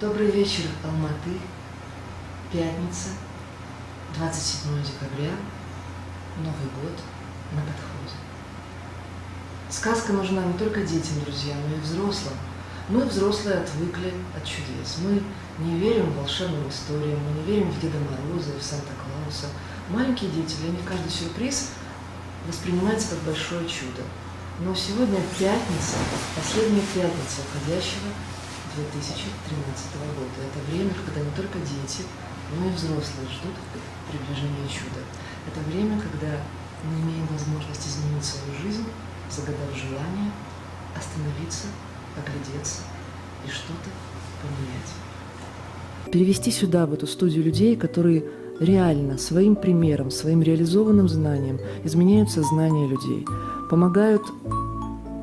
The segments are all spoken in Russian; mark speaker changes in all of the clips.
Speaker 1: Добрый вечер, Алматы. Пятница, 27 декабря, Новый год на подходе. Сказка нужна не только детям, друзья, но и взрослым. Мы, взрослые, отвыкли от чудес. Мы не верим в волшебным историям, мы не верим в Деда Мороза и в Санта-Клауса. Маленькие дети, для них каждый сюрприз воспринимается как большое чудо. Но сегодня пятница, последняя пятница уходящего 2013 года. Это время, когда не только дети, но и взрослые ждут приближения чуда. Это время, когда мы имеем возможность изменить свою жизнь, загадав желание, остановиться, оглядеться и что-то поменять. Перевести сюда, в эту студию людей, которые реально своим примером, своим реализованным знанием изменяют сознание людей, помогают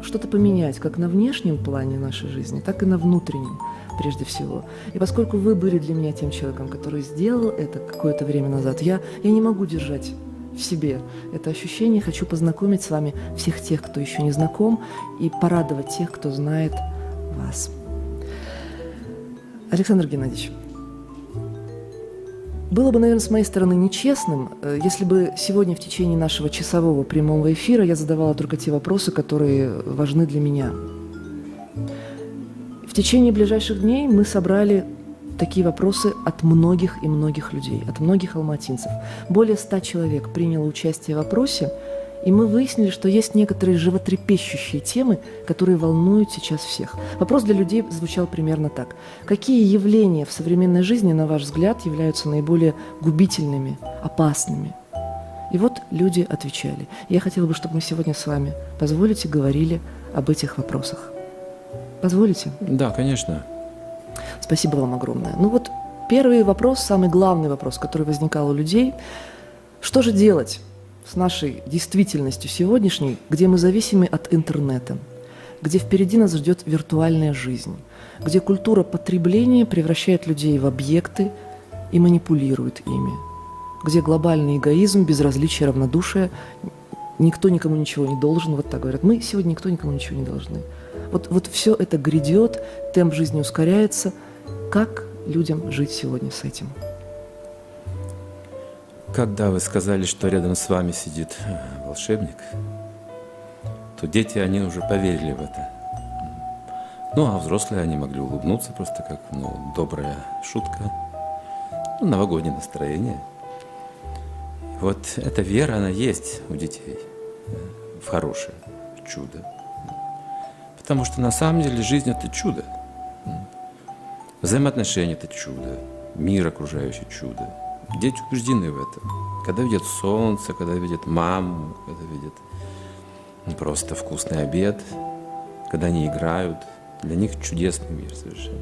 Speaker 1: что-то поменять как на внешнем плане нашей жизни, так и на внутреннем прежде всего. И поскольку вы были для меня тем человеком, который сделал это какое-то время назад, я, я не могу держать в себе это ощущение. Хочу познакомить с вами всех тех, кто еще не знаком, и порадовать тех, кто знает вас. Александр Геннадьевич, было бы, наверное, с моей стороны нечестным, э, если бы сегодня в течение нашего часового прямого эфира я задавала только те вопросы, которые важны для меня. В течение ближайших дней мы собрали такие вопросы от многих и многих людей, от многих алматинцев. Более ста человек приняло участие в вопросе – и мы выяснили, что есть некоторые животрепещущие темы, которые волнуют сейчас всех. Вопрос для людей звучал примерно так. Какие явления в современной жизни, на ваш взгляд, являются наиболее губительными, опасными? И вот люди отвечали. Я хотела бы, чтобы мы сегодня с вами, позволите, говорили об этих вопросах. Позволите?
Speaker 2: Да, конечно.
Speaker 1: Спасибо вам огромное. Ну вот первый вопрос, самый главный вопрос, который возникал у людей. Что же делать? С нашей действительностью сегодняшней, где мы зависимы от интернета, где впереди нас ждет виртуальная жизнь, где культура потребления превращает людей в объекты и манипулирует ими, где глобальный эгоизм, безразличие, равнодушие, никто никому ничего не должен, вот так говорят. Мы сегодня никто никому ничего не должны. Вот, вот все это грядет, темп жизни ускоряется. Как людям жить сегодня с этим?
Speaker 2: Когда вы сказали, что рядом с вами сидит э, волшебник, то дети, они уже поверили в это. Ну, а взрослые, они могли улыбнуться просто как, ну, добрая шутка. Ну, новогоднее настроение. Вот эта вера, она есть у детей э, в хорошее, чудо. Потому что на самом деле жизнь – это чудо. Взаимоотношения – это чудо. Мир окружающий – чудо. Дети убеждены в этом. Когда видят солнце, когда видят маму, когда видят просто вкусный обед, когда они играют, для них чудесный мир совершенно.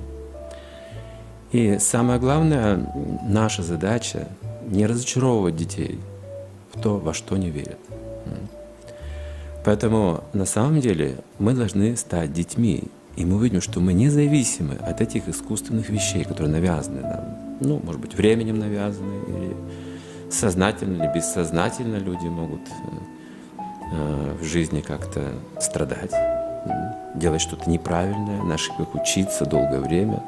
Speaker 2: И самое главное, наша задача не разочаровывать детей в то, во что не верят. Поэтому на самом деле мы должны стать детьми, и мы увидим, что мы независимы от этих искусственных вещей, которые навязаны нам ну, может быть, временем навязаны, или сознательно или бессознательно люди могут э, в жизни как-то страдать, делать что-то неправильное, на ошибках учиться долгое время.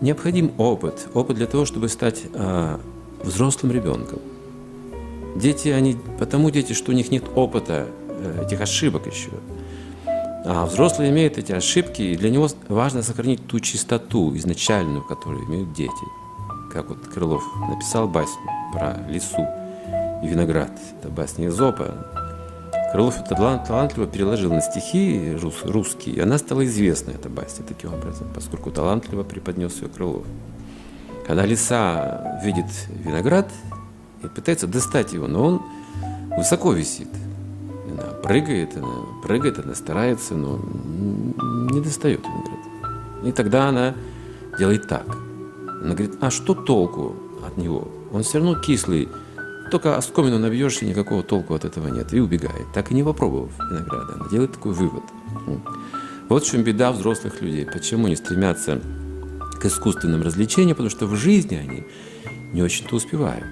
Speaker 2: Необходим опыт, опыт для того, чтобы стать э, взрослым ребенком. Дети, они, потому дети, что у них нет опыта э, этих ошибок еще. А взрослый имеет эти ошибки, и для него важно сохранить ту чистоту изначальную, которую имеют дети. Как вот Крылов написал басню про лесу и виноград. Это басня Изопа. Крылов это талантливо переложил на стихи рус, русские, и она стала известна, эта басня, таким образом, поскольку талантливо преподнес ее Крылов. Когда лиса видит виноград и пытается достать его, но он высоко висит – она прыгает, она прыгает, она старается, но не достает виноград. И тогда она делает так. Она говорит, а что толку от него? Он все равно кислый, только оскомину набьешь, и никакого толку от этого нет. И убегает, так и не попробовав винограда. Она делает такой вывод. Вот в чем беда взрослых людей. Почему они стремятся к искусственным развлечениям? Потому что в жизни они не очень-то успевают.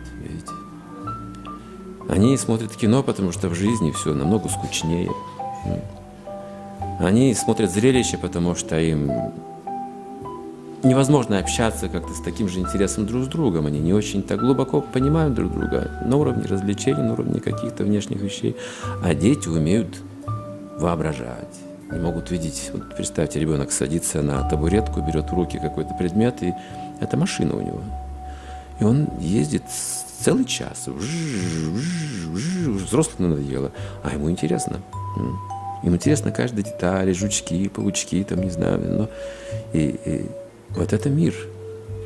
Speaker 2: Они смотрят кино, потому что в жизни все намного скучнее. Они смотрят зрелище, потому что им невозможно общаться как-то с таким же интересом друг с другом. Они не очень так глубоко понимают друг друга на уровне развлечений, на уровне каких-то внешних вещей. А дети умеют воображать, не могут видеть. Вот представьте, ребенок садится на табуретку, берет в руки какой-то предмет, и это машина у него. И он ездит целый час. Взрослым надоело, а ему интересно. Ему интересно каждая деталь, жучки, паучки, там, не знаю. Но... И, и вот это мир,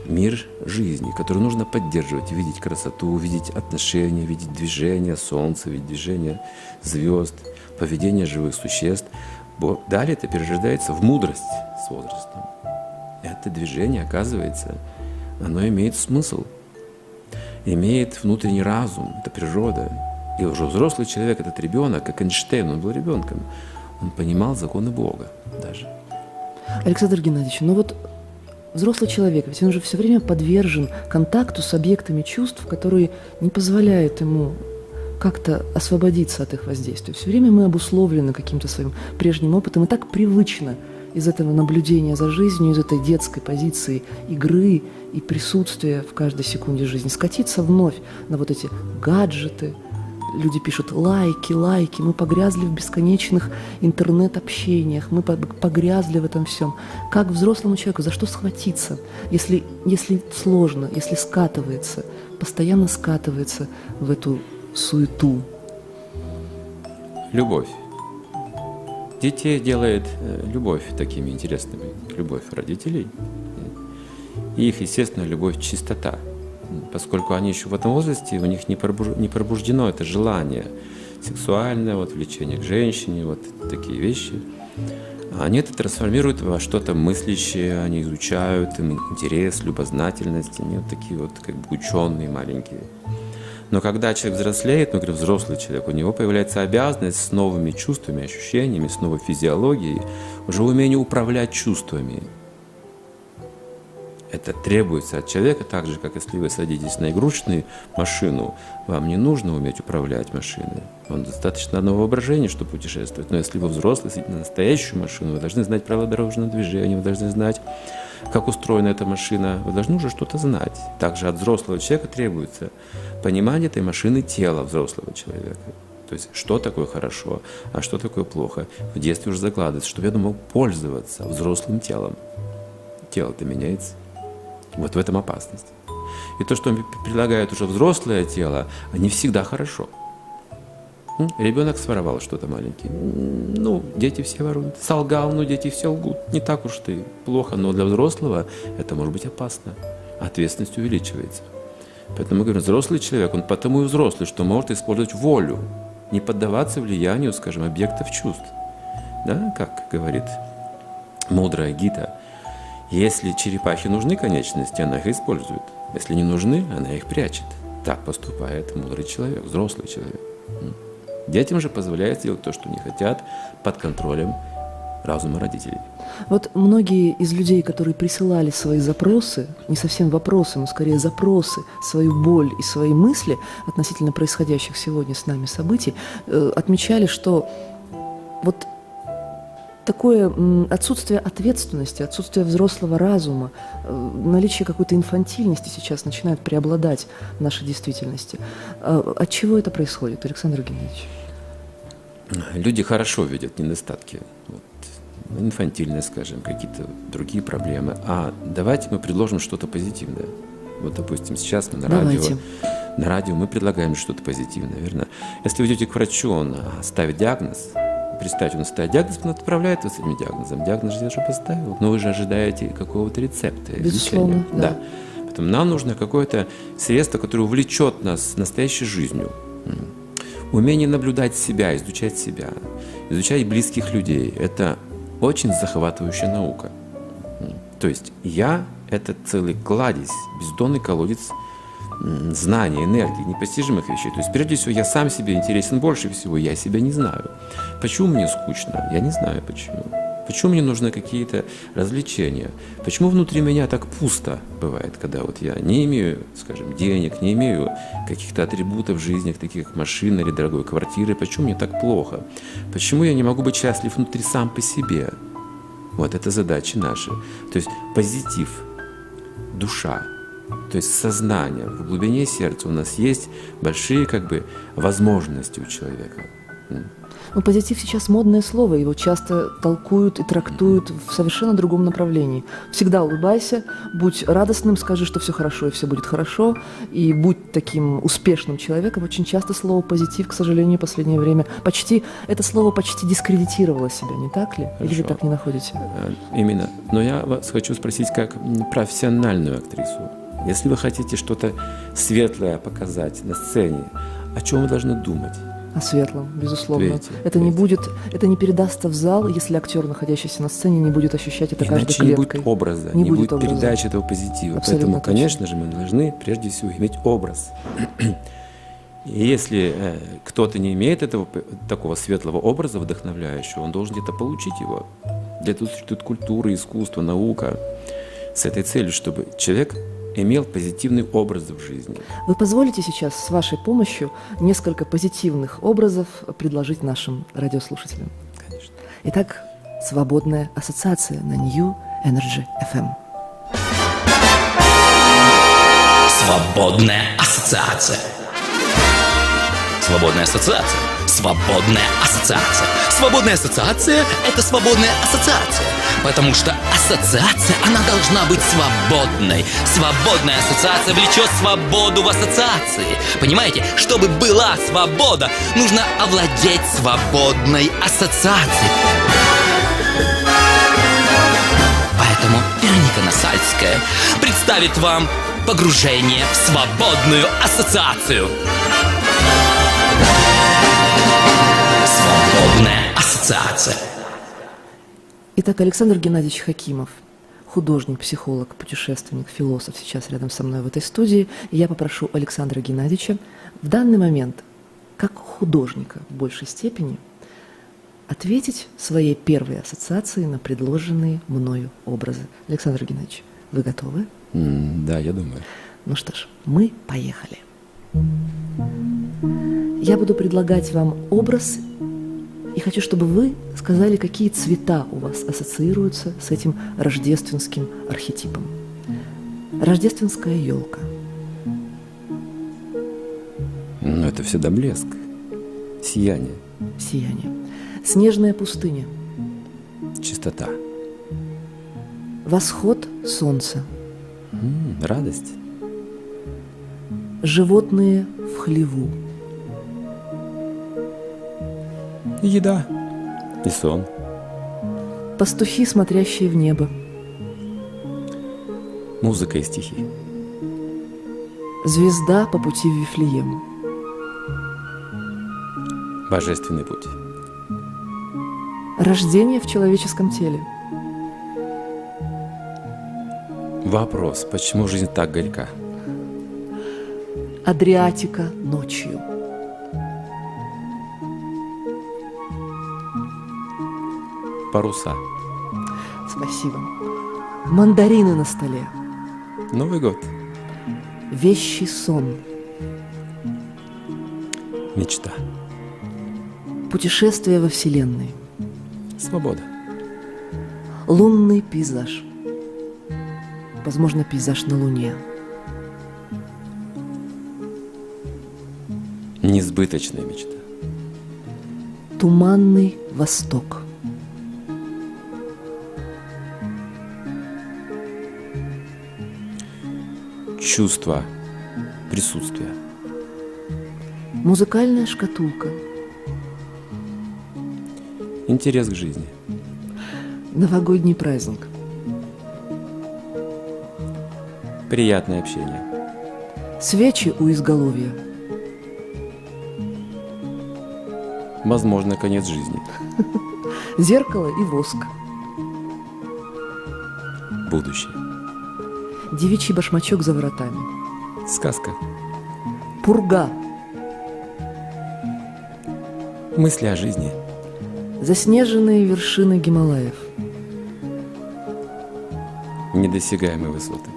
Speaker 2: мир жизни, который нужно поддерживать, видеть красоту, видеть отношения, видеть движение солнца, видеть движение звезд, поведение живых существ. Далее это перерождается в мудрость с возрастом. Это движение, оказывается, оно имеет смысл, имеет внутренний разум, это природа. И уже взрослый человек, этот ребенок, как Эйнштейн, он был ребенком, он понимал законы Бога даже.
Speaker 1: Александр Геннадьевич, ну вот взрослый человек, ведь он же все время подвержен контакту с объектами чувств, которые не позволяют ему как-то освободиться от их воздействия. Все время мы обусловлены каким-то своим прежним опытом, и так привычно из этого наблюдения за жизнью, из этой детской позиции игры и присутствия в каждой секунде жизни, скатиться вновь на вот эти гаджеты – люди пишут лайки, лайки, мы погрязли в бесконечных интернет-общениях, мы погрязли в этом всем. Как взрослому человеку, за что схватиться, если, если сложно, если скатывается, постоянно скатывается в эту суету?
Speaker 2: Любовь. Детей делает э, любовь такими интересными, любовь родителей. И их, естественно, любовь чистота – поскольку они еще в этом возрасте, у них не пробуждено это желание сексуальное, вот влечение к женщине, вот такие вещи. Они это трансформируют во что-то мыслящее, они изучают, им интерес, любознательность, они вот такие вот как бы ученые маленькие. Но когда человек взрослеет, ну, говорю, взрослый человек, у него появляется обязанность с новыми чувствами, ощущениями, с новой физиологией, уже умение управлять чувствами, это требуется от человека, так же, как если вы садитесь на игрушечную машину, вам не нужно уметь управлять машиной. Вам достаточно одного воображения, чтобы путешествовать. Но если вы взрослый, сидите на настоящую машину, вы должны знать правила дорожного движения, вы должны знать, как устроена эта машина, вы должны уже что-то знать. Также от взрослого человека требуется понимание этой машины тела взрослого человека. То есть, что такое хорошо, а что такое плохо. В детстве уже закладывается, чтобы я мог пользоваться взрослым телом. Тело-то меняется. Вот в этом опасность. И то, что предлагает уже взрослое тело, не всегда хорошо. Ребенок своровал что-то маленький. Ну, дети все воруют. Солгал, ну, дети все лгут. Не так уж ты плохо, но для взрослого это может быть опасно. Ответственность увеличивается. Поэтому мы говорим, взрослый человек, он потому и взрослый, что может использовать волю, не поддаваться влиянию, скажем, объектов чувств. Да, как говорит мудрая Гита – если черепахе нужны конечности, она их использует. Если не нужны, она их прячет. Так поступает мудрый человек, взрослый человек. Детям же позволяет делать то, что они хотят, под контролем разума родителей.
Speaker 1: Вот многие из людей, которые присылали свои запросы, не совсем вопросы, но скорее запросы, свою боль и свои мысли относительно происходящих сегодня с нами событий, э, отмечали, что вот такое отсутствие ответственности, отсутствие взрослого разума, э, наличие какой-то инфантильности сейчас начинает преобладать в нашей действительности. А, от чего это происходит, Александр Геннадьевич?
Speaker 2: Люди хорошо видят недостатки. Вот, инфантильность, скажем, какие-то другие проблемы. А давайте мы предложим что-то позитивное. Вот, допустим, сейчас мы на давайте. радио на радио мы предлагаем что-то позитивное, верно? Если вы идете к врачу, он ставит диагноз, представьте, он ставит диагноз, он отправляет вас с этим диагнозом. Диагноз же я уже поставил, но вы же ожидаете какого-то рецепта.
Speaker 1: Безусловно, да. да.
Speaker 2: Поэтому нам нужно какое-то средство, которое увлечет нас настоящей жизнью. Умение наблюдать себя, изучать себя, изучать близких людей – это очень захватывающая наука. То есть я – это целый кладезь, бездонный колодец – знаний, энергии, непостижимых вещей. То есть, прежде всего, я сам себе интересен больше всего, я себя не знаю. Почему мне скучно? Я не знаю почему. Почему мне нужны какие-то развлечения? Почему внутри меня так пусто бывает, когда вот я не имею, скажем, денег, не имею каких-то атрибутов жизни, таких как машина или дорогой квартиры? Почему мне так плохо? Почему я не могу быть счастлив внутри сам по себе? Вот это задачи наши. То есть позитив, душа, то есть сознание, в глубине сердца у нас есть большие как бы возможности у человека.
Speaker 1: Но позитив сейчас модное слово, его часто толкуют и трактуют в совершенно другом направлении. Всегда улыбайся, будь радостным, скажи, что все хорошо и все будет хорошо, и будь таким успешным человеком. Очень часто слово позитив, к сожалению, в последнее время почти, это слово почти дискредитировало себя, не так ли? Хорошо. Или вы так не находите? Э,
Speaker 2: именно. Но я вас хочу спросить как профессиональную актрису. Если вы хотите что-то светлое показать на сцене, о чем вы должны думать?
Speaker 1: О светлом, безусловно. Видите, это видите. не будет, это не передастся в зал, если актер, находящийся на сцене, не будет ощущать это
Speaker 2: Иначе
Speaker 1: каждой клеткой.
Speaker 2: не будет образа, не, не будет, будет передачи этого позитива. Абсолютно Поэтому, точно. конечно же, мы должны прежде всего иметь образ. И если э, кто-то не имеет этого такого светлого образа вдохновляющего, он должен где-то получить его. Для этого существует культура, искусство, наука с этой целью, чтобы человек имел позитивный образ в жизни.
Speaker 1: Вы позволите сейчас с вашей помощью несколько позитивных образов предложить нашим радиослушателям?
Speaker 2: Конечно.
Speaker 1: Итак, свободная ассоциация на New Energy FM.
Speaker 3: Свободная ассоциация. Свободная ассоциация. Свободная ассоциация. Свободная ассоциация – это свободная ассоциация. Потому что ассоциация, она должна быть свободной. Свободная ассоциация влечет свободу в ассоциации. Понимаете, чтобы была свобода, нужно овладеть свободной ассоциацией. Поэтому Вероника Насальская представит вам погружение в свободную ассоциацию. Свободная ассоциация.
Speaker 1: Итак, Александр Геннадьевич Хакимов, художник, психолог, путешественник, философ, сейчас рядом со мной в этой студии. И я попрошу Александра Геннадьевича в данный момент, как художника в большей степени, ответить своей первой ассоциацией на предложенные мною образы. Александр Геннадьевич, вы готовы?
Speaker 2: Mm, да, я думаю.
Speaker 1: Ну что ж, мы поехали. Я буду предлагать вам образ и хочу, чтобы вы сказали, какие цвета у вас ассоциируются с этим рождественским архетипом. Рождественская елка.
Speaker 2: Ну, это всегда блеск, сияние.
Speaker 1: Сияние. Снежная пустыня.
Speaker 2: Чистота.
Speaker 1: Восход солнца.
Speaker 2: М-м, радость.
Speaker 1: Животные в хлеву.
Speaker 2: Еда, и сон.
Speaker 1: Пастухи, смотрящие в небо.
Speaker 2: Музыка и стихи.
Speaker 1: Звезда по пути в Вифлеем.
Speaker 2: Божественный путь.
Speaker 1: Рождение в человеческом теле.
Speaker 2: Вопрос, почему жизнь так горька?
Speaker 1: Адриатика ночью.
Speaker 2: Паруса.
Speaker 1: Спасибо. Мандарины на столе.
Speaker 2: Новый год.
Speaker 1: Вещий сон.
Speaker 2: Мечта.
Speaker 1: Путешествие во Вселенной.
Speaker 2: Свобода.
Speaker 1: Лунный пейзаж. Возможно, пейзаж на Луне.
Speaker 2: Несбыточная мечта.
Speaker 1: Туманный Восток.
Speaker 2: Чувство присутствия.
Speaker 1: Музыкальная шкатулка.
Speaker 2: Интерес к жизни.
Speaker 1: Новогодний праздник.
Speaker 2: Приятное общение.
Speaker 1: Свечи у изголовья.
Speaker 2: Возможно, конец жизни.
Speaker 1: Зеркало и воск.
Speaker 2: Будущее.
Speaker 1: Девичий башмачок за воротами.
Speaker 2: Сказка.
Speaker 1: Пурга.
Speaker 2: Мысли о жизни.
Speaker 1: Заснеженные вершины Гималаев.
Speaker 2: Недосягаемые высоты.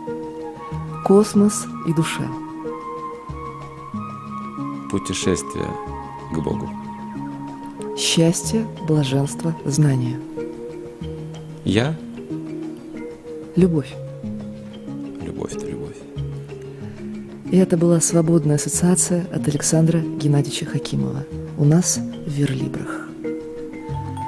Speaker 1: Космос и душа.
Speaker 2: Путешествие к Богу.
Speaker 1: Счастье, блаженство, знание.
Speaker 2: Я
Speaker 1: Любовь. И это была свободная ассоциация от Александра Геннадьевича Хакимова. У нас в Верлибрах.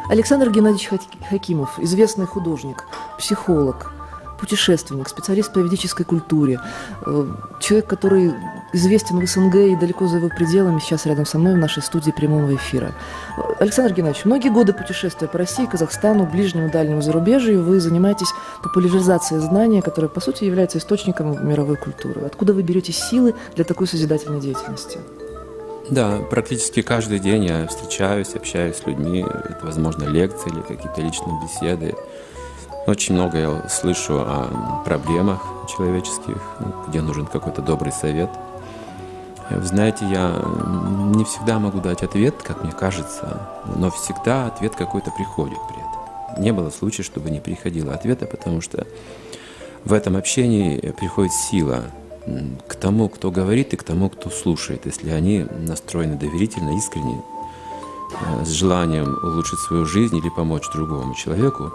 Speaker 1: Александр Геннадьевич Хак- Хакимов, известный художник, психолог, путешественник, специалист по ведической культуре, э, человек, который известен в СНГ и далеко за его пределами, сейчас рядом со мной в нашей студии прямого эфира. Александр Геннадьевич, многие годы путешествия по России, Казахстану, ближнему, дальнему зарубежью, вы занимаетесь популяризацией знания, которое, по сути, является источником мировой культуры. Откуда вы берете силы для такой созидательной деятельности?
Speaker 2: Да, практически каждый день я встречаюсь, общаюсь с людьми. Это, возможно, лекции или какие-то личные беседы. Очень много я слышу о проблемах человеческих, где нужен какой-то добрый совет. Вы знаете, я не всегда могу дать ответ, как мне кажется, но всегда ответ какой-то приходит при этом. Не было случая, чтобы не приходило ответа, потому что в этом общении приходит сила к тому, кто говорит, и к тому, кто слушает, если они настроены доверительно, искренне, э, с желанием улучшить свою жизнь или помочь другому человеку,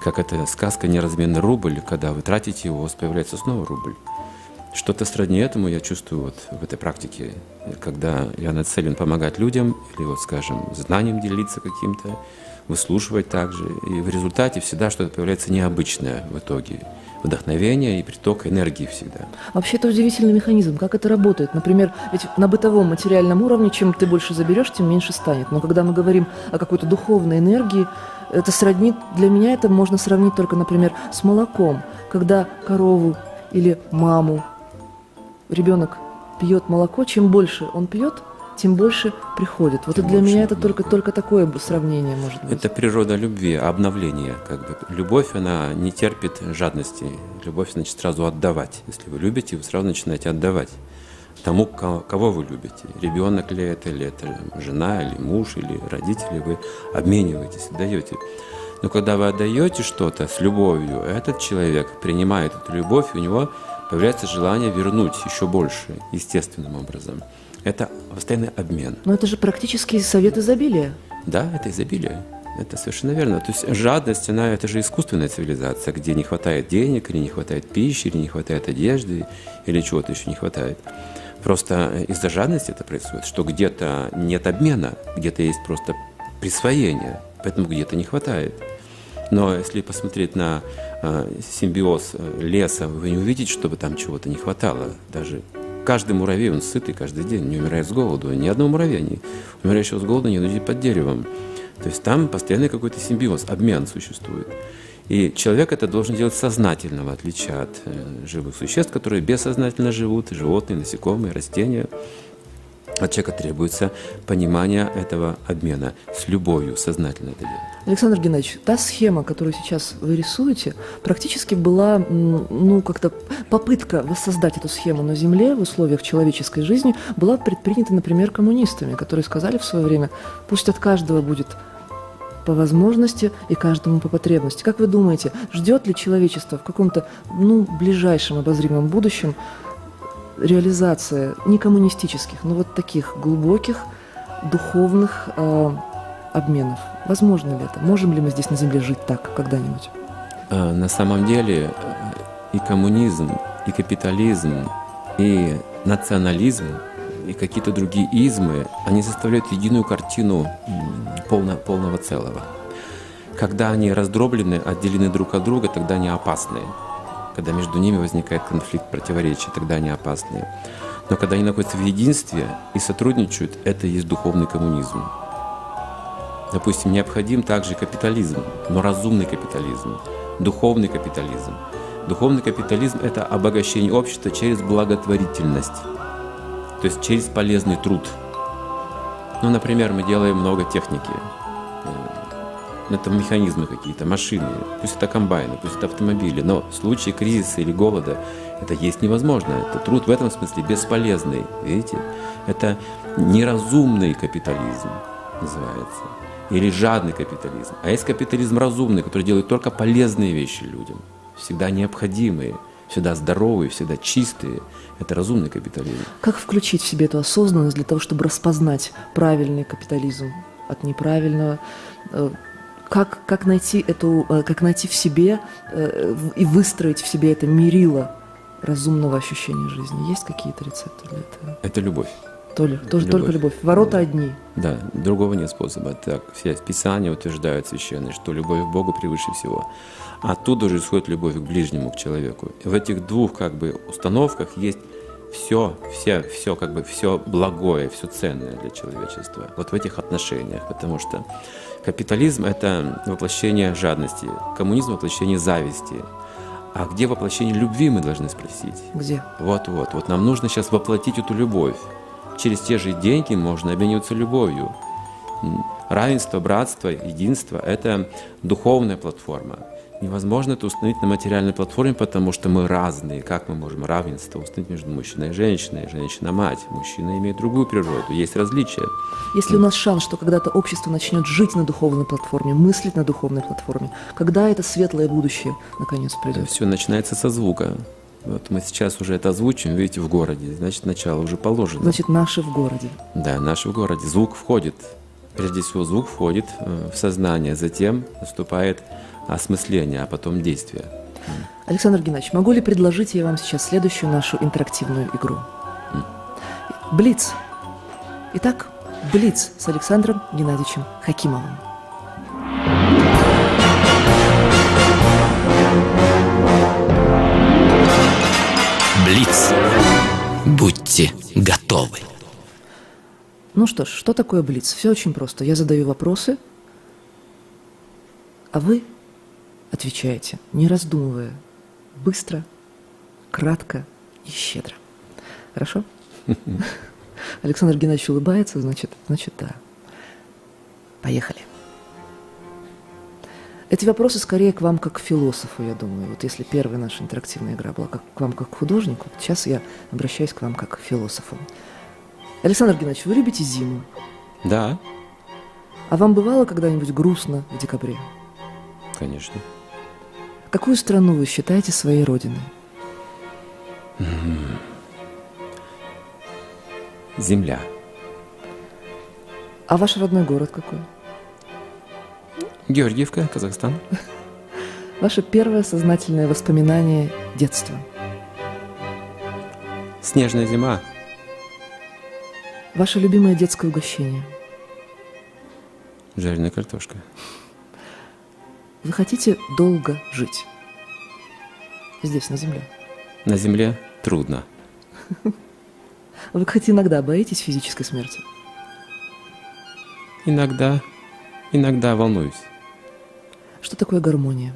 Speaker 2: как эта сказка «Неразменный рубль», когда вы тратите его, у вас появляется снова рубль. Что-то сродни этому я чувствую вот в этой практике, когда я нацелен помогать людям или вот, скажем, знанием делиться каким-то, выслушивать также. И в результате всегда что-то появляется необычное в итоге. Вдохновение и приток энергии всегда.
Speaker 1: Вообще это удивительный механизм, как это работает. Например, ведь на бытовом материальном уровне, чем ты больше заберешь, тем меньше станет. Но когда мы говорим о какой-то духовной энергии, это сродни, для меня это можно сравнить только, например, с молоком. Когда корову или маму ребенок пьет молоко, чем больше он пьет, тем больше приходит. Вот
Speaker 2: Тем
Speaker 1: для меня это только, только такое сравнение может быть.
Speaker 2: Это природа любви, обновление. Как бы. Любовь, она не терпит жадности. Любовь, значит, сразу отдавать. Если вы любите, вы сразу начинаете отдавать тому, ко- кого вы любите. Ребенок ли это, или это жена, или муж, или родители, вы обмениваетесь, отдаете. Но когда вы отдаете что-то с любовью, этот человек принимает эту любовь, у него появляется желание вернуть еще больше, естественным образом. Это постоянный обмен.
Speaker 1: Но это же практически совет изобилия.
Speaker 2: Да, это изобилие. Это совершенно верно. То есть жадность, она, это же искусственная цивилизация, где не хватает денег, или не хватает пищи, или не хватает одежды, или чего-то еще не хватает. Просто из-за жадности это происходит, что где-то нет обмена, где-то есть просто присвоение, поэтому где-то не хватает. Но если посмотреть на э, симбиоз э, леса, вы не увидите, чтобы там чего-то не хватало. Даже каждый муравей, он сытый каждый день, не умирает с голоду. Ни одного муравья, не, умирающего с голоду не найдете под деревом. То есть там постоянный какой-то симбиоз, обмен существует. И человек это должен делать сознательно, в отличие от э, живых существ, которые бессознательно живут, животные, насекомые, растения. От человека требуется понимание этого обмена с любовью, сознательно это делать.
Speaker 1: Александр Геннадьевич, та схема, которую сейчас вы рисуете, практически была, ну, как-то попытка воссоздать эту схему на Земле в условиях человеческой жизни была предпринята, например, коммунистами, которые сказали в свое время, пусть от каждого будет по возможности и каждому по потребности. Как вы думаете, ждет ли человечество в каком-то, ну, ближайшем обозримом будущем реализация не коммунистических, но вот таких глубоких духовных э, обменов? Возможно ли это? Можем ли мы здесь на Земле жить так когда-нибудь?
Speaker 2: А, На самом деле и коммунизм, и капитализм, и национализм, и какие-то другие измы, они составляют единую картину полно- полного целого. Когда они раздроблены, отделены друг от друга, тогда они опасны. Когда между ними возникает конфликт, противоречия, тогда они опасны. Но когда они находятся в единстве и сотрудничают, это и есть духовный коммунизм. Допустим, необходим также капитализм, но разумный капитализм, духовный капитализм. Духовный капитализм – это обогащение общества через благотворительность, то есть через полезный труд. Ну, например, мы делаем много техники. Э, Это механизмы какие-то, машины, пусть это комбайны, пусть это автомобили, но в случае кризиса или голода это есть невозможно. Это труд в этом смысле бесполезный, видите? Это неразумный капитализм называется. или жадный капитализм. А есть капитализм разумный, который делает только полезные вещи людям, всегда необходимые, всегда здоровые, всегда чистые. Это разумный капитализм.
Speaker 1: Как включить в себе эту осознанность для того, чтобы распознать правильный капитализм от неправильного? Как, как, найти, эту, э, как найти в себе э, и выстроить в себе это мерило разумного ощущения жизни? Есть какие-то рецепты для этого?
Speaker 2: Это любовь.
Speaker 1: Толя, тоже любовь. только любовь. Ворота одни.
Speaker 2: Да, другого нет способа. Так, все Писания утверждают священные, что любовь к Богу превыше всего. Оттуда уже исходит любовь к ближнему, к человеку. В этих двух как бы установках есть все, все, все, как бы все благое, все ценное для человечества. Вот в этих отношениях, потому что капитализм – это воплощение жадности, коммунизм – воплощение зависти. А где воплощение любви, мы должны спросить?
Speaker 1: Где?
Speaker 2: Вот-вот. Вот нам нужно сейчас воплотить эту любовь. Через те же деньги можно обмениваться любовью. Равенство, братство, единство – это духовная платформа. Невозможно это установить на материальной платформе, потому что мы разные. Как мы можем равенство установить между мужчиной и женщиной? Женщина-мать. Мужчина имеет другую природу. Есть различия.
Speaker 1: Если у нас шанс, что когда-то общество начнет жить на духовной платформе, мыслить на духовной платформе, когда это светлое будущее наконец придет?
Speaker 2: Все начинается со звука. Вот мы сейчас уже это озвучим, видите, в городе. Значит, начало уже положено.
Speaker 1: Значит, наши в городе.
Speaker 2: Да, наши в городе. Звук входит. Прежде всего, звук входит э, в сознание, затем наступает осмысление, а потом действие.
Speaker 1: Александр Геннадьевич, могу ли предложить я вам сейчас следующую нашу интерактивную игру? Блиц. Итак, Блиц с Александром Геннадьевичем Хакимовым.
Speaker 3: Блиц. Будьте готовы.
Speaker 1: Ну что ж, что такое Блиц? Все очень просто. Я задаю вопросы, а вы отвечаете, не раздумывая, быстро, кратко и щедро. Хорошо? Александр Геннадьевич улыбается, значит, значит, да. Поехали. Эти вопросы скорее к вам как к философу, я думаю. Вот если первая наша интерактивная игра была как, к вам как к художнику, сейчас я обращаюсь к вам как к философу. Александр Геннадьевич, вы любите зиму?
Speaker 2: Да.
Speaker 1: А вам бывало когда-нибудь грустно в декабре?
Speaker 2: Конечно.
Speaker 1: Какую страну вы считаете своей родиной?
Speaker 2: Земля.
Speaker 1: А ваш родной город какой?
Speaker 2: Георгиевка, Казахстан.
Speaker 1: Ваше первое сознательное воспоминание детства?
Speaker 2: Снежная зима.
Speaker 1: Ваше любимое детское угощение?
Speaker 2: Жареная картошка.
Speaker 1: Вы хотите долго жить? Здесь, на Земле?
Speaker 2: На Земле трудно.
Speaker 1: Вы хоть иногда боитесь физической смерти?
Speaker 2: Иногда, иногда волнуюсь.
Speaker 1: Что такое гармония?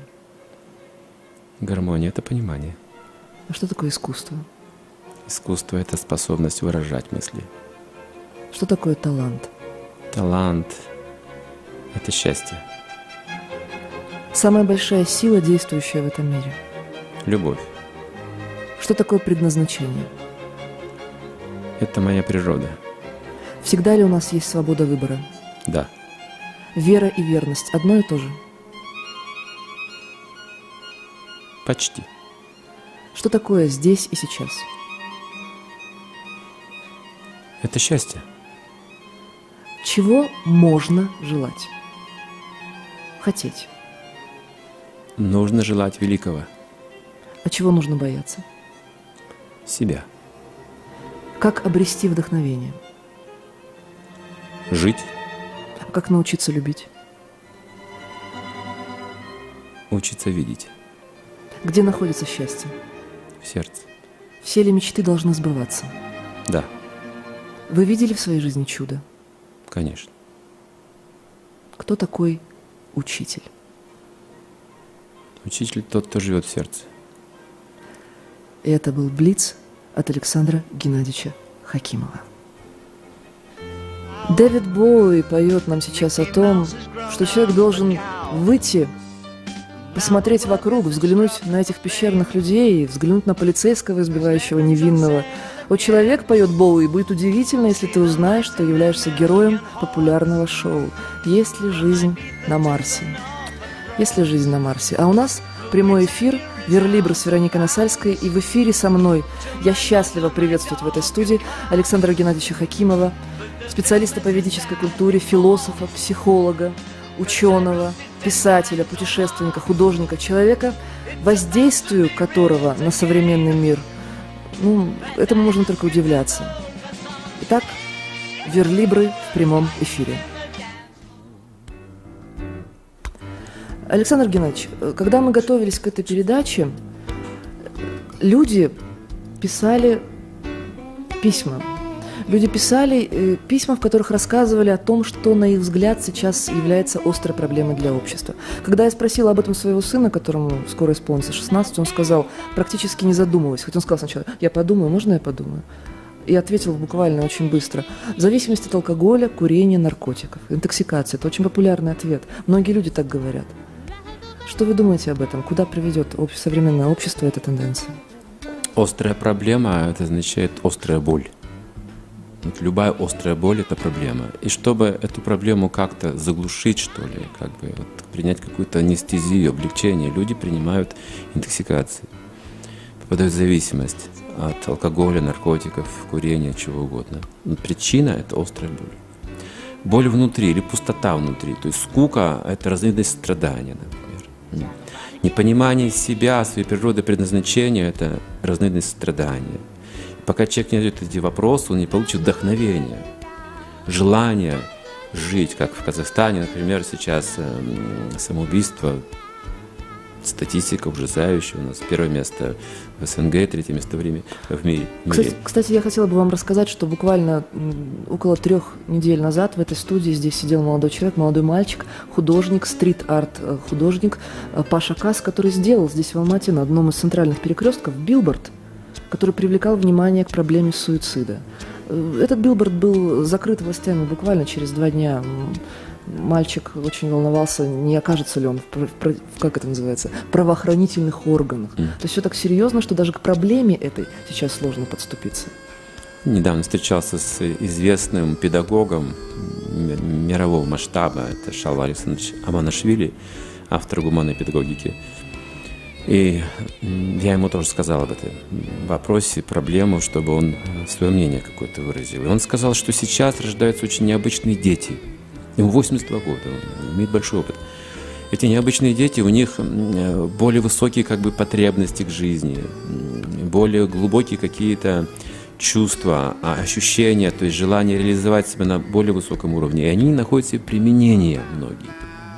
Speaker 2: Гармония – это понимание.
Speaker 1: А что такое искусство?
Speaker 2: Искусство – это способность выражать мысли.
Speaker 1: Что такое талант?
Speaker 2: Талант – это счастье.
Speaker 1: Самая большая сила, действующая в этом мире?
Speaker 2: Любовь.
Speaker 1: Что такое предназначение?
Speaker 2: Это моя природа.
Speaker 1: Всегда ли у нас есть свобода выбора?
Speaker 2: Да.
Speaker 1: Вера и верность – одно и то же?
Speaker 2: Почти.
Speaker 1: Что такое здесь и сейчас?
Speaker 2: Это счастье.
Speaker 1: Чего можно желать? Хотеть.
Speaker 2: Нужно желать великого.
Speaker 1: А чего нужно бояться?
Speaker 2: Себя.
Speaker 1: Как обрести вдохновение?
Speaker 2: Жить.
Speaker 1: А как научиться любить?
Speaker 2: Учиться видеть.
Speaker 1: Где находится счастье?
Speaker 2: В сердце.
Speaker 1: Все ли мечты должны сбываться?
Speaker 2: Да.
Speaker 1: Вы видели в своей жизни чудо?
Speaker 2: Конечно.
Speaker 1: Кто такой учитель?
Speaker 2: Учитель тот, кто живет в сердце.
Speaker 1: И это был Блиц от Александра Геннадьевича Хакимова. Дэвид Боуи поет нам сейчас о том, что человек должен выйти, посмотреть вокруг, взглянуть на этих пещерных людей, взглянуть на полицейского, избивающего невинного, Вот человек поет Боуи, будет удивительно, если ты узнаешь, что являешься героем популярного шоу «Есть ли жизнь на Марсе?» «Есть ли жизнь на Марсе?» А у нас прямой эфир Верлибр с Вероникой Насальской и в эфире со мной я счастлива приветствовать в этой студии Александра Геннадьевича Хакимова, специалиста по ведической культуре, философа, психолога, ученого, писателя, путешественника, художника, человека, воздействию которого на современный мир, ну, этому можно только удивляться. Итак, Верлибры в прямом эфире. Александр Геннадьевич, когда мы готовились к этой передаче, люди писали письма Люди писали э, письма, в которых рассказывали о том, что, на их взгляд, сейчас является острой проблемой для общества. Когда я спросила об этом своего сына, которому скоро исполнится 16, он сказал, практически не задумываясь, хоть он сказал сначала, я подумаю, можно я подумаю? И ответил буквально очень быстро. Зависимость от алкоголя, курения, наркотиков. Интоксикация – это очень популярный ответ. Многие люди так говорят. Что вы думаете об этом? Куда приведет современное общество эта тенденция?
Speaker 2: Острая проблема – это означает острая боль. Вот любая острая боль – это проблема. И чтобы эту проблему как-то заглушить, что ли, как бы вот, принять какую-то анестезию, облегчение, люди принимают интоксикации, попадают в зависимость от алкоголя, наркотиков, курения, чего угодно. Но причина – это острая боль. Боль внутри или пустота внутри. То есть скука – это разновидность страдания, например. Непонимание себя, своей природы, предназначения – это разновидность страдания – Пока человек не найдет эти вопросы, он не получит вдохновения, желания жить, как в Казахстане, например, сейчас э, самоубийство, статистика ужасающая. У нас первое место в СНГ, третье место в, Риме, в мире.
Speaker 1: Кстати, кстати, я хотела бы вам рассказать, что буквально около трех недель назад в этой студии здесь сидел молодой человек, молодой мальчик, художник, стрит-арт э, художник э, Паша Кас, который сделал здесь в Алмате на одном из центральных перекрестков билборд – который привлекал внимание к проблеме суицида. Э, этот билборд был закрыт властями буквально через два дня. Мальчик очень волновался, не окажется ли он в, в, как это называется, правоохранительных органах. М-м. То есть все так серьезно, что даже к проблеме этой сейчас сложно подступиться.
Speaker 2: Недавно встречался с известным педагогом мирового масштаба, это Шалва Александрович Аманашвили, автор гуманной педагогики. И я ему тоже сказал об этом вопросе, проблему, чтобы он э, свое мнение какое-то выразил. И он сказал, что сейчас рождаются очень необычные дети. Ему 82 года, он имеет большой опыт. Эти необычные дети, у них э, более высокие как бы потребности к жизни, более глубокие какие-то чувства, а, ощущения, то есть желание реализовать себя на более высоком уровне. И они находят себе применение многие.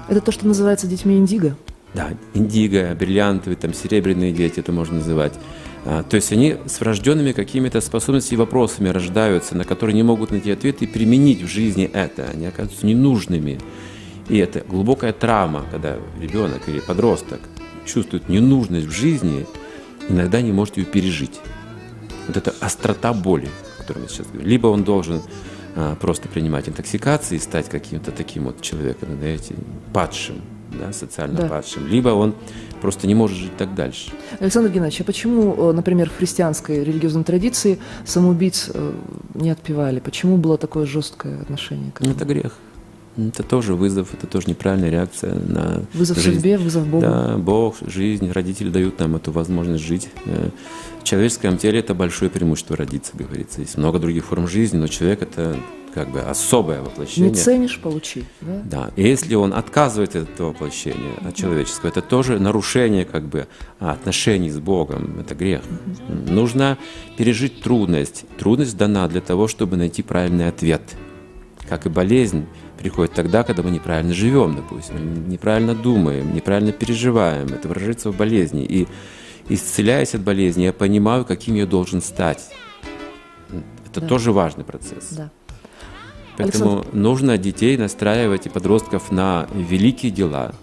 Speaker 1: Это то, что называется детьми индиго?
Speaker 2: да, индиго, бриллиантовые, там, серебряные дети, это можно называть. А, то есть они с врожденными какими-то способностями и вопросами рождаются, на которые не могут найти ответ и применить в жизни это. Они оказываются ненужными. И это глубокая травма, когда ребенок или подросток чувствует ненужность в жизни, иногда не может ее пережить. Вот это острота боли, о которой мы сейчас говорим. Либо он должен а, просто принимать интоксикации и стать каким-то таким вот человеком, знаете, падшим, да, социально да. падшим, либо он просто не может жить так дальше.
Speaker 1: Александр Геннадьевич, а почему, э, например, в христианской религиозной традиции самоубийц э, не отпевали? Почему было такое жесткое отношение к
Speaker 2: этому? Это грех. Это тоже вызов, это тоже неправильная реакция на
Speaker 1: Вызов
Speaker 2: жизнь.
Speaker 1: судьбе, вызов Богу.
Speaker 2: Да, Бог, жизнь, родители дают нам эту возможность жить. Э, в человеческом теле это большое преимущество родиться, говорится. Есть много других форм жизни, но человек это как бы особое воплощение.
Speaker 1: Не ценишь, получи.
Speaker 2: Да? да. И если он отказывается от этого воплощения, от человеческого, это тоже нарушение как бы отношений с Богом, это грех. Угу. Нужно пережить трудность. Трудность дана для того, чтобы найти правильный ответ. Как и болезнь приходит тогда, когда мы неправильно живем, допустим, неправильно думаем, неправильно переживаем. Это выражается в болезни. И исцеляясь от болезни, я понимаю, каким я должен стать. Это да. тоже важный процесс.
Speaker 1: Да.
Speaker 2: Поэтому Александр... нужно детей настраивать и подростков на великие дела,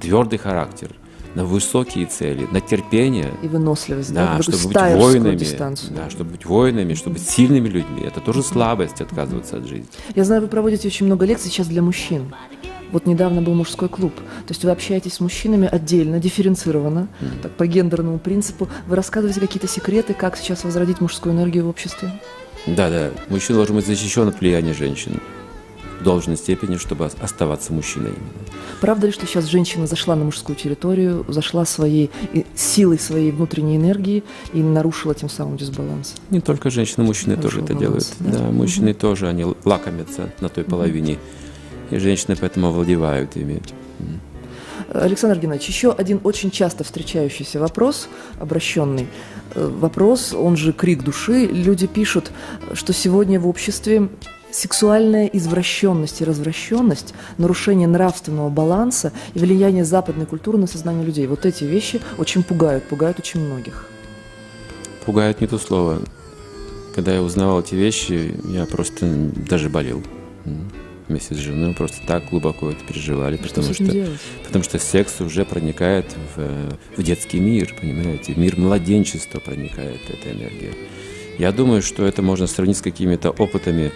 Speaker 2: твердый характер, на высокие цели, на терпение.
Speaker 1: И выносливость, да,
Speaker 2: да чтобы быть воинами, дистанцию. да, чтобы быть воинами, чтобы быть сильными людьми. Это тоже слабость отказываться от жизни.
Speaker 1: Я знаю, вы проводите очень много лекций сейчас для мужчин. Вот недавно был мужской клуб. То есть вы общаетесь с мужчинами отдельно, дифференцированно, mm. так, по гендерному принципу. Вы рассказываете какие-то секреты, как сейчас возродить мужскую энергию в обществе?
Speaker 2: Да, да. Мужчина должен быть защищен от влияния женщин в должной степени, чтобы оставаться мужчиной именно.
Speaker 1: Правда ли, что сейчас женщина зашла на мужскую территорию, зашла своей силой своей внутренней энергии и нарушила тем самым дисбаланс?
Speaker 2: Не только женщины, мужчины Нарушил тоже это баланс, делают. Да, да мужчины угу. тоже, они лакомятся на той половине, угу. и женщины поэтому овладевают ими.
Speaker 1: Александр Геннадьевич, еще один очень часто встречающийся вопрос, обращенный. Э, вопрос, он же крик души. Люди пишут, что сегодня в обществе сексуальная извращенность и развращенность, нарушение нравственного баланса и влияние западной культуры на сознание людей. Вот эти вещи очень пугают, пугают очень многих.
Speaker 2: Пугают не то слово. Когда я узнавал эти вещи, я просто даже болел вместе с женой, просто так глубоко это переживали, что потому что, делать? потому что секс уже проникает в, в детский мир, понимаете, в мир младенчества проникает эта энергия. Я думаю, что это можно сравнить с какими-то опытами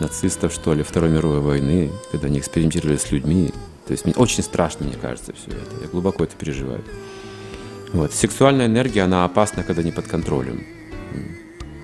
Speaker 2: нацистов, что ли, Второй мировой войны, когда они экспериментировали с людьми. То есть мне очень страшно, мне кажется, все это. Я глубоко это переживаю. Вот. Сексуальная энергия, она опасна, когда не под контролем.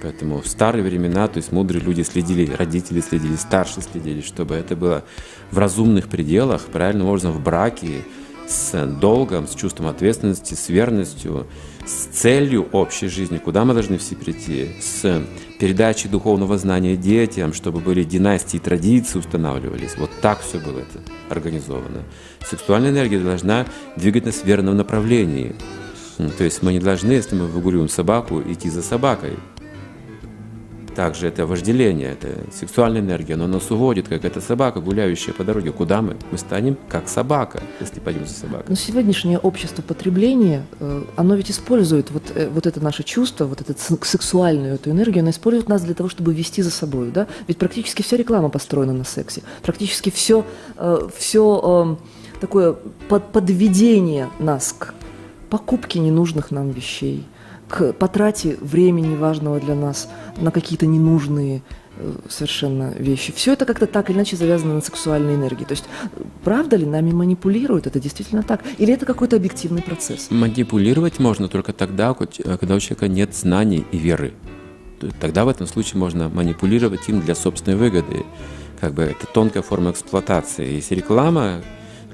Speaker 2: Поэтому в старые времена, то есть мудрые люди следили, родители следили, старшие следили, чтобы это было в разумных пределах, правильным образом в браке, с долгом, с чувством ответственности, с верностью, с целью общей жизни, куда мы должны все прийти, с передачей духовного знания детям, чтобы были династии, традиции устанавливались. Вот так все было это организовано. Сексуальная энергия должна двигать нас в верном направлении. То есть мы не должны, если мы выгуливаем собаку, идти за собакой. Также это вожделение, это сексуальная энергия, но нас уводит, как эта собака, гуляющая по дороге. Куда мы? Мы станем как собака, если пойдем за собакой.
Speaker 1: Но сегодняшнее общество потребления, э, оно ведь использует вот, э, вот это наше чувство, вот эту сексуальную эту энергию, оно использует нас для того, чтобы вести за собой. Да? Ведь практически вся реклама построена на сексе. Практически все, э, все такое подведение нас к покупке ненужных нам вещей, к потрате времени важного для нас на какие-то ненужные э, совершенно вещи. Все это как-то так или иначе завязано на сексуальной энергии. То есть правда ли нами манипулируют? Это действительно так? Или это какой-то объективный процесс?
Speaker 2: Манипулировать можно только тогда, э, когда у человека нет знаний и веры. Тогда в этом случае можно манипулировать им для собственной выгоды. Как бы это тонкая форма эксплуатации. Есть реклама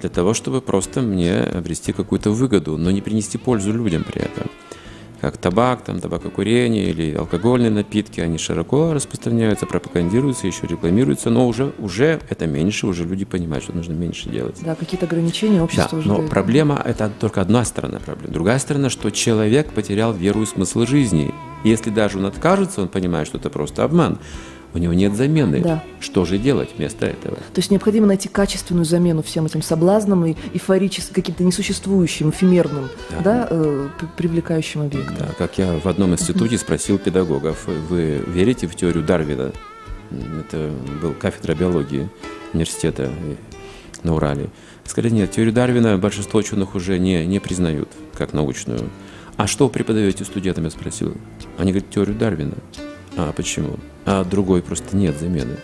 Speaker 2: для того, чтобы просто мне обрести какую-то выгоду, но не принести пользу людям при этом как табак, там, табакокурение или алкогольные напитки, они широко распространяются, пропагандируются, еще рекламируются, но уже, уже это меньше, уже люди понимают, что нужно меньше делать.
Speaker 1: Да, какие-то ограничения общество да, уже
Speaker 2: но дает. проблема – это только одна сторона проблемы. Другая сторона, что человек потерял веру и смысл жизни. Если даже он откажется, он понимает, что это просто обман, у него нет замены. Да. Что же делать вместо этого? То
Speaker 1: есть необходимо найти качественную замену всем этим соблазнам и эйфорическим, каким-то несуществующим, эфемерным, да, да э, привлекающим объектом.
Speaker 2: Да, как я в одном институте спросил педагогов, вы верите в теорию Дарвина? Это был кафедра биологии университета на Урале. Сказали, нет, теорию Дарвина большинство ученых уже не, не признают как научную. А что вы преподаете студентам, я спросил. Они говорят, теорию Дарвина. А почему? А другой просто нет замены.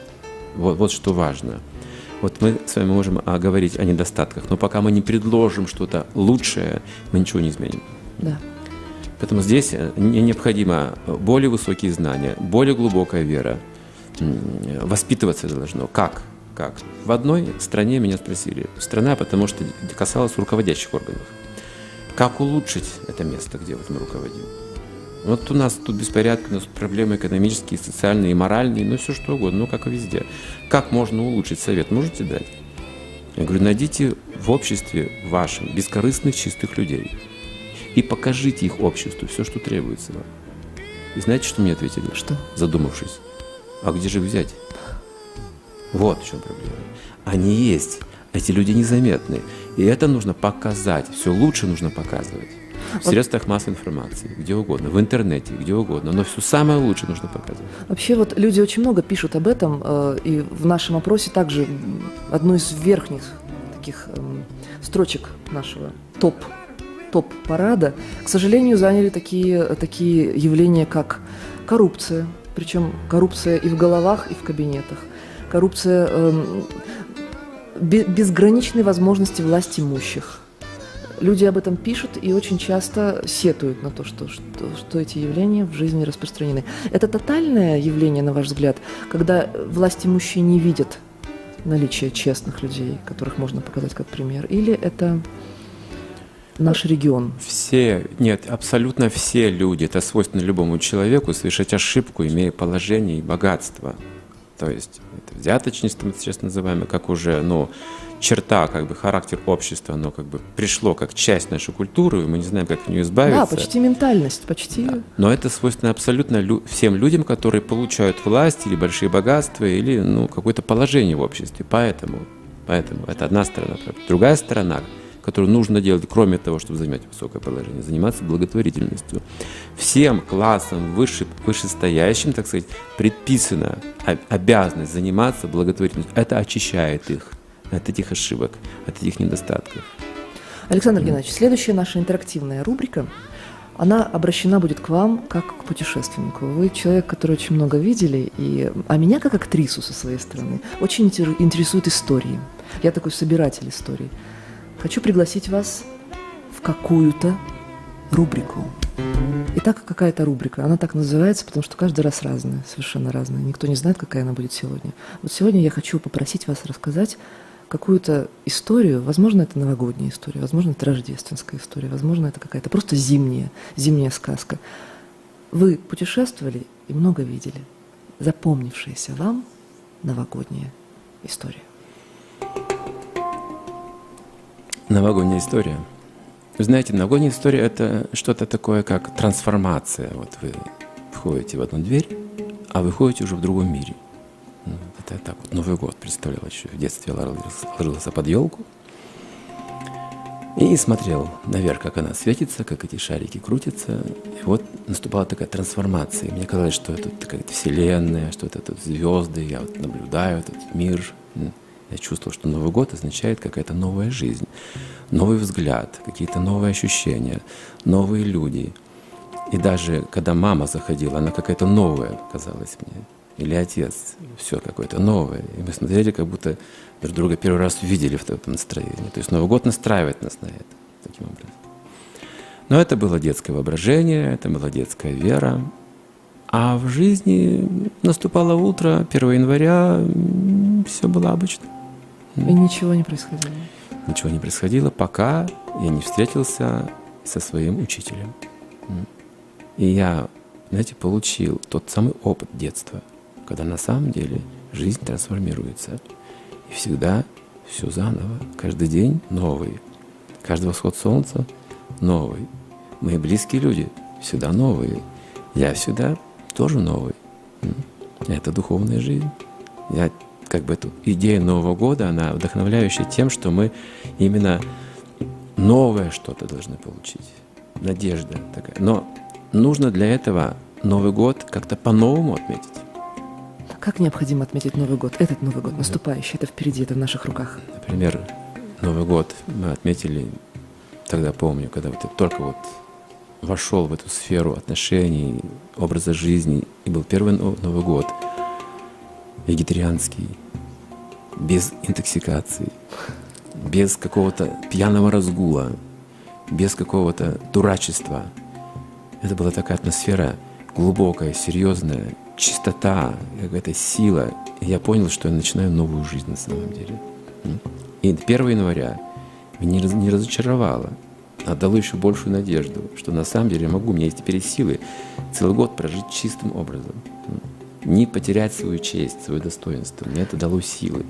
Speaker 2: Вот, вот что важно. Вот мы с вами можем а, говорить о недостатках, но пока мы не предложим что-то лучшее, мы ничего не изменим.
Speaker 1: Да.
Speaker 2: Поэтому здесь э, необходимо более высокие знания, более глубокая вера. Воспитываться должно. Как? Как? В одной стране меня спросили. Страна, потому что касалось руководящих органов. Как улучшить это место, где вот мы руководим? Вот у нас тут беспорядки, у нас тут проблемы экономические, социальные и моральные, ну все что угодно, ну как и везде. Как можно улучшить совет? Можете дать? Я говорю, найдите в обществе вашем бескорыстных чистых людей и покажите их обществу все, что требуется вам. И знаете, что мне ответили?
Speaker 1: Что?
Speaker 2: Задумавшись. А где же взять? Вот в чем проблема. Они есть. Эти люди незаметны. И это нужно показать. Все лучше нужно показывать в средствах массовой информации, где угодно, в интернете, где угодно. Но все самое лучшее нужно показывать.
Speaker 1: Вообще вот люди очень много пишут об этом, э, и в нашем опросе также одной из верхних таких эм, строчек нашего топ топ-парада, к сожалению, заняли такие, такие явления, как коррупция, причем коррупция и в головах, и в кабинетах, коррупция эм, безграничной возможности власть имущих. Люди об этом пишут и очень часто сетуют на то, что, что, что эти явления в жизни распространены. Это тотальное явление, на ваш взгляд, когда власть имущие не видят наличие честных людей, которых можно показать как пример? Или это наш регион?
Speaker 2: Все, нет, абсолютно все люди, это свойственно любому человеку, совершать ошибку, имея положение и богатство. То есть это взяточность, мы сейчас называем, как уже, ну, черта, как бы характер общества, оно как бы пришло как часть нашей культуры, и мы не знаем, как от нее избавиться.
Speaker 1: Да, почти ментальность, почти. Да.
Speaker 2: Но это свойственно абсолютно лю- всем людям, которые получают власть или большие богатства, или ну, какое-то положение в обществе. Поэтому, поэтому это одна сторона. Другая сторона, которую нужно делать, кроме того, чтобы занимать высокое положение, заниматься благотворительностью. Всем классам выше, вышестоящим, так сказать, предписана обязанность заниматься благотворительностью. Это очищает их от этих ошибок, от этих недостатков.
Speaker 1: Александр Геннадьевич, следующая наша интерактивная рубрика, она обращена будет к вам как к путешественнику. Вы человек, который очень много видели, и, а меня как актрису со своей стороны очень интересует истории. Я такой собиратель историй. Хочу пригласить вас в какую-то рубрику. Итак, какая-то рубрика. Она так называется, потому что каждый раз разная, совершенно разная. Никто не знает, какая она будет сегодня. Вот сегодня я хочу попросить вас рассказать какую-то историю, возможно, это новогодняя история, возможно, это рождественская история, возможно, это какая-то просто зимняя, зимняя сказка. Вы путешествовали и много видели. Запомнившаяся вам новогодняя история.
Speaker 2: Новогодняя история. Вы знаете, новогодняя история – это что-то такое, как трансформация. Вот вы входите в одну дверь, а выходите уже в другом мире. Это так вот Новый год представлял еще. В детстве ложился, ложился под елку и смотрел наверх, как она светится, как эти шарики крутятся. И вот наступала такая трансформация. Мне казалось, что это такая вселенная, что это тут звезды, я вот наблюдаю этот мир. Я чувствовал, что Новый год означает какая-то новая жизнь, новый взгляд, какие-то новые ощущения, новые люди. И даже когда мама заходила, она какая-то новая казалась мне или отец, все какое-то новое. И мы смотрели, как будто друг друга первый раз увидели в этом настроении. То есть Новый год настраивает нас на это таким образом. Но это было детское воображение, это была детская вера. А в жизни наступало утро, 1 января, все было обычно.
Speaker 1: И ничего не происходило?
Speaker 2: Ничего не происходило, пока я не встретился со своим учителем. И я, знаете, получил тот самый опыт детства – когда на самом деле жизнь трансформируется. И всегда все заново, каждый день новый. Каждый восход солнца новый. Мои близкие люди всегда новые. Я всегда тоже новый. Это духовная жизнь. Я как бы эту идею Нового года, она вдохновляющая тем, что мы именно новое что-то должны получить. Надежда такая. Но нужно для этого Новый год как-то по-новому отметить.
Speaker 1: Как необходимо отметить Новый год, этот Новый год, наступающий, это впереди, это в наших руках?
Speaker 2: Например, Новый год мы отметили, тогда помню, когда вот я только вот вошел в эту сферу отношений, образа жизни, и был первый Новый год, вегетарианский, без интоксикации, без какого-то пьяного разгула, без какого-то дурачества. Это была такая атмосфера глубокая, серьезная, чистота, какая-то сила. И я понял, что я начинаю новую жизнь на самом деле. И 1 января меня не разочаровало, а дало еще большую надежду, что на самом деле я могу, у меня есть теперь силы целый год прожить чистым образом. Не потерять свою честь, свое достоинство. Мне это дало силы.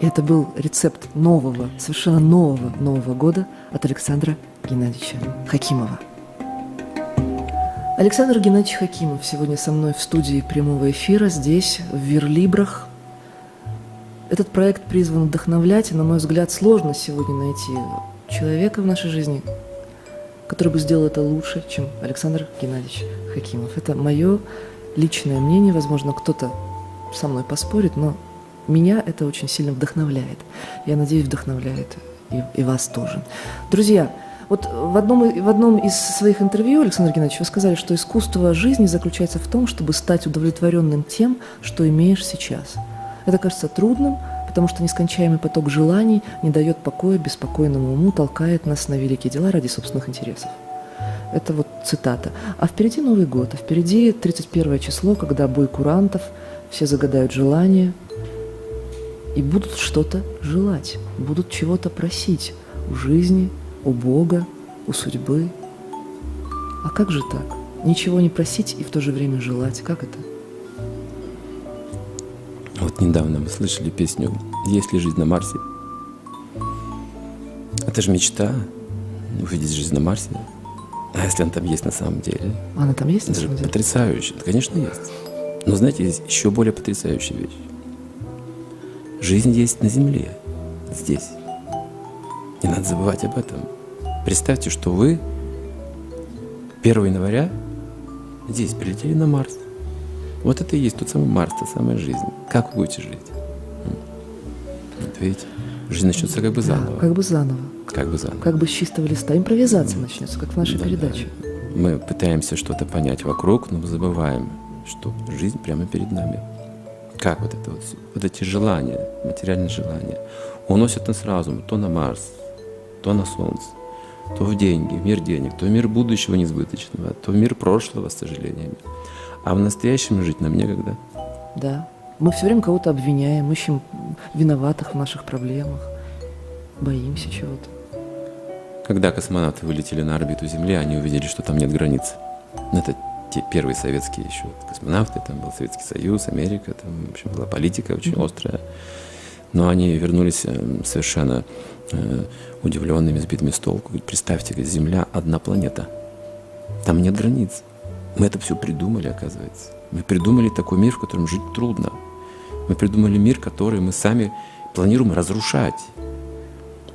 Speaker 1: Это был рецепт нового, совершенно нового Нового года от Александра Геннадьевича Хакимова. Александр Геннадьевич Хакимов сегодня со мной в студии прямого эфира здесь, в Верлибрах. Этот проект призван вдохновлять, и, на мой взгляд, сложно сегодня найти человека в нашей жизни, который бы сделал это лучше, чем Александр Геннадьевич Хакимов. Это мое личное мнение, возможно, кто-то со мной поспорит, но меня это очень сильно вдохновляет. Я надеюсь, вдохновляет и, и вас тоже. Друзья, вот в одном, в одном из своих интервью, Александр Геннадьевич, вы сказали, что искусство жизни заключается в том, чтобы стать удовлетворенным тем, что имеешь сейчас. Это кажется трудным, потому что нескончаемый поток желаний не дает покоя беспокойному уму, толкает нас на великие дела ради собственных интересов. Это вот цитата. А впереди Новый год, а впереди 31 число, когда бой курантов, все загадают желания и будут что-то желать, будут чего-то просить у жизни, у Бога, у судьбы. А как же так? Ничего не просить и в то же время желать. Как это?
Speaker 2: Вот недавно мы слышали песню «Есть ли жизнь на Марсе?» Это же мечта, увидеть жизнь на Марсе. А если она там есть на самом деле?
Speaker 1: Она там есть на
Speaker 2: Это
Speaker 1: самом деле?
Speaker 2: потрясающе. Да, конечно, есть. Но знаете, есть еще более потрясающая вещь. Жизнь есть на Земле, здесь. Не надо забывать об этом. Представьте, что вы 1 января здесь прилетели на Марс. Вот это и есть тот самый Марс, та самая жизнь. Как вы будете жить? Вот видите, жизнь начнется как бы
Speaker 1: Да,
Speaker 2: заново.
Speaker 1: как бы заново.
Speaker 2: Как бы заново.
Speaker 1: Как бы с чистого листа. Импровизация начнется, как в нашей
Speaker 2: Да,
Speaker 1: передаче.
Speaker 2: да. Мы пытаемся что-то понять вокруг, но забываем, что жизнь прямо перед нами. Как вот это вот, вот эти желания, материальные желания, уносят нас разум то на Марс, то на Солнце, то в деньги, в мир денег, то в мир будущего несбыточного, то в мир прошлого с сожалениями. А в настоящем жить нам некогда.
Speaker 1: Да. Мы все время кого-то обвиняем, ищем виноватых в наших проблемах, боимся чего-то.
Speaker 2: Когда космонавты вылетели на орбиту Земли, они увидели, что там нет границ. Ну, Это те первые советские еще космонавты, там был Советский Союз, Америка, там, в общем, была политика очень острая. Но они вернулись э, совершенно э, удивленными, сбитыми с толку. Представьте, Земля одна планета. Там нет границ. Мы это все придумали, оказывается. Мы придумали такой мир, в котором жить трудно. Мы придумали мир, который мы сами планируем разрушать.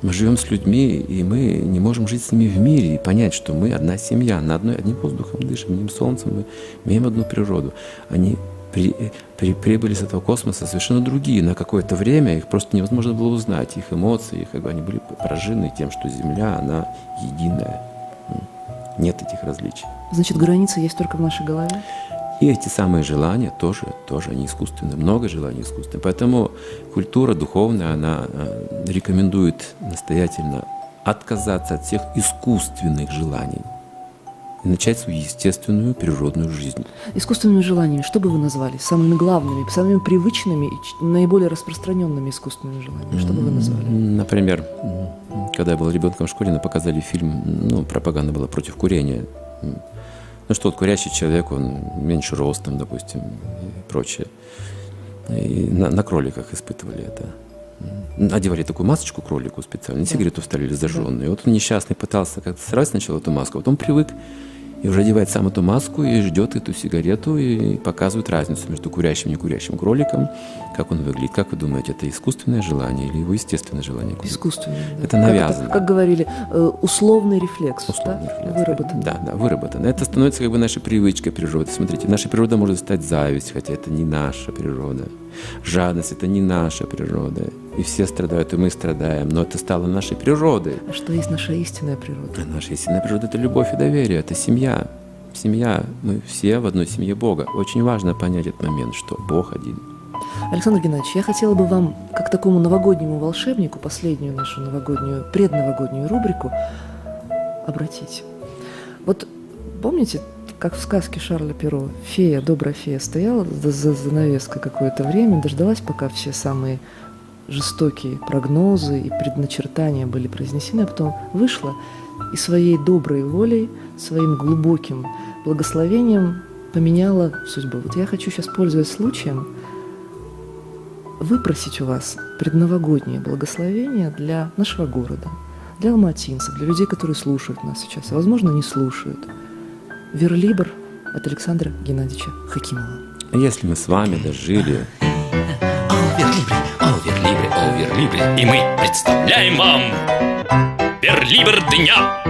Speaker 2: Мы живем с людьми, и мы не можем жить с ними в мире и понять, что мы одна семья, на одной, одним воздухом дышим, одним солнцем, мы имеем одну природу. Они при, при- прибыли с этого космоса совершенно другие. На какое-то время их просто невозможно было узнать, их эмоции, их, как бы, они были поражены тем, что Земля, она единая. Нет этих различий.
Speaker 1: Значит, граница есть только в нашей голове?
Speaker 2: И эти самые желания тоже, тоже они искусственные. Много желаний искусственных. Поэтому культура духовная, она э, рекомендует настоятельно отказаться от всех искусственных желаний и начать свою естественную природную жизнь.
Speaker 1: Искусственными желаниями, что бы вы назвали? Самыми главными, самыми привычными и наиболее распространенными искусственными желаниями? Что бы вы назвали?
Speaker 2: Например, когда я был ребенком в школе, нам показали фильм, ну, пропаганда была против курения. Ну что, вот курящий человек, он меньше ростом, допустим, и прочее. И на, на кроликах испытывали это. Одевали такую масочку кролику специально, сигарету вставили зажженную. И вот он несчастный пытался как-то срать сначала эту маску, а потом привык и уже одевает сам эту маску и ждет эту сигарету и показывает разницу между курящим и некурящим кроликом, как он выглядит. Как вы думаете, это искусственное желание или его естественное желание? курить?
Speaker 1: Искусственными. да.
Speaker 2: Это
Speaker 1: Как
Speaker 2: навязано.
Speaker 1: Как, говорили, э, условный рефлекс.
Speaker 2: Условный
Speaker 1: да?
Speaker 2: рефлекс.
Speaker 1: Выработан.
Speaker 2: Да, да, выработано. Это становится как бы нашей привычкой природы. Смотрите, наша природа может стать зависть, хотя это не наша природа. Жадность – это не наша природа. И все страдают, и мы страдаем. Но это стало нашей природой.
Speaker 1: А что есть наша истинная природа?
Speaker 2: А наша истинная природа – это любовь и доверие, это семья. Семья, мы все в одной семье Бога. Очень важно понять этот момент, что Бог один.
Speaker 1: Александр Геннадьевич, я хотела бы вам, как такому новогоднему волшебнику, последнюю нашу новогоднюю, предновогоднюю рубрику обратить. Вот помните, как в сказке Шарля Перо, фея, добрая фея стояла за, за занавеской какое-то время, дождалась, пока все самые жестокие прогнозы и предначертания были произнесены, а потом вышла и своей доброй волей, своим глубоким благословением поменяла судьбу. Вот я хочу сейчас, пользуясь случаем, выпросить у вас предновогоднее благословение для нашего города, для алматинцев, для людей, которые слушают нас сейчас, а возможно не слушают. Верлибр от Александра Геннадьевича Хакимова.
Speaker 2: Если мы с вами дожили
Speaker 3: Оверлибре, оверлибре, оверлибре. И мы представляем вам Верлибр дня.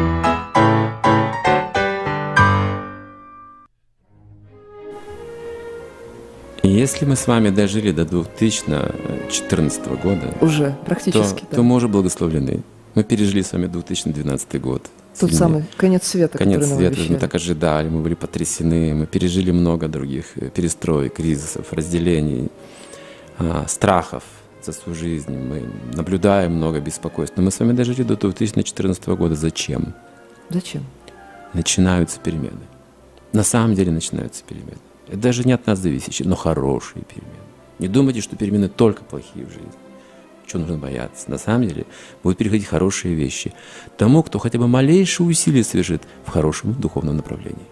Speaker 2: Если мы с вами дожили до 2014 года,
Speaker 1: Уже
Speaker 2: то,
Speaker 1: практически, да.
Speaker 2: то мы уже благословлены. Мы пережили с вами 2012 год.
Speaker 1: Тот
Speaker 2: Сильный
Speaker 1: самый конец света,
Speaker 2: конец
Speaker 1: который
Speaker 2: света.
Speaker 1: обещали.
Speaker 2: Мы так ожидали, мы были потрясены, мы пережили много других э, перестроек, кризисов, разделений, а, страхов, за свою жизнь, мы наблюдаем много беспокойств. Но мы с вами дожили до 2014 года. Зачем?
Speaker 1: Зачем?
Speaker 2: Начинаются перемены. На самом деле начинаются перемены. Это даже не от нас зависящие, но хорошие перемены. Не думайте, что перемены только плохие в жизни. Чего нужно бояться? На самом деле будут переходить хорошие вещи тому, кто хотя бы малейшее усилие совершит в хорошем духовном направлении.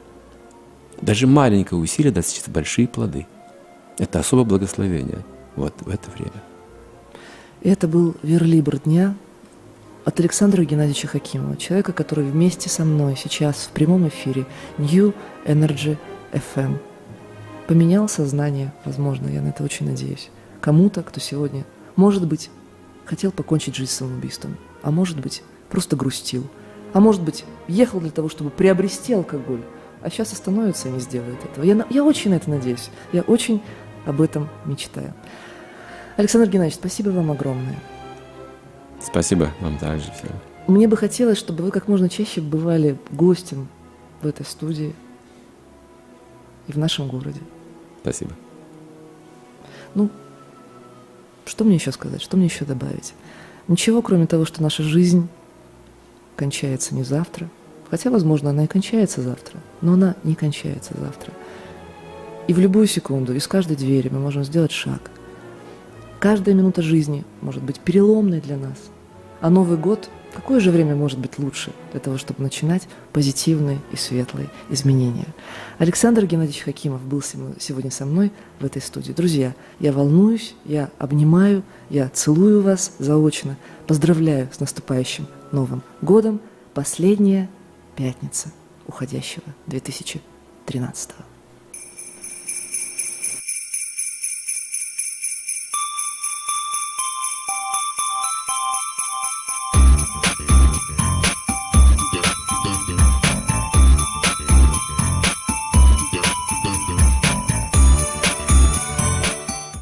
Speaker 2: Даже маленькое усилие даст сейчас большие плоды. Это особое благословение вот в это время.
Speaker 1: Это был верлибр дня от Александра Геннадьевича Хакимова, человека, который вместе со мной сейчас в прямом эфире New Energy FM поменял сознание, возможно, я на это очень надеюсь, кому-то, кто сегодня, может быть, хотел покончить жизнь самоубийством, а может быть, просто грустил, а может быть, ехал для того, чтобы приобрести алкоголь, а сейчас остановится и не сделает этого. Я, я очень на это надеюсь, я очень об этом мечтаю. Александр Геннадьевич, спасибо вам огромное.
Speaker 2: Спасибо вам также всем.
Speaker 1: Мне бы хотелось, чтобы вы как можно чаще бывали гостем в этой студии и в нашем городе.
Speaker 2: Спасибо.
Speaker 1: Ну, что мне еще сказать, что мне еще добавить? Ничего, кроме того, что наша жизнь кончается не завтра, хотя, возможно, она и кончается завтра, но она не кончается завтра. И в любую секунду из каждой двери мы можем сделать шаг. Каждая минута жизни может быть переломной для нас. А Новый год, какое же время может быть лучше для того, чтобы начинать позитивные и светлые изменения? Александр Геннадьевич Хакимов был сегодня со мной в этой студии. Друзья, я волнуюсь, я обнимаю, я целую вас заочно. Поздравляю с наступающим Новым годом. Последняя пятница уходящего 2013 года.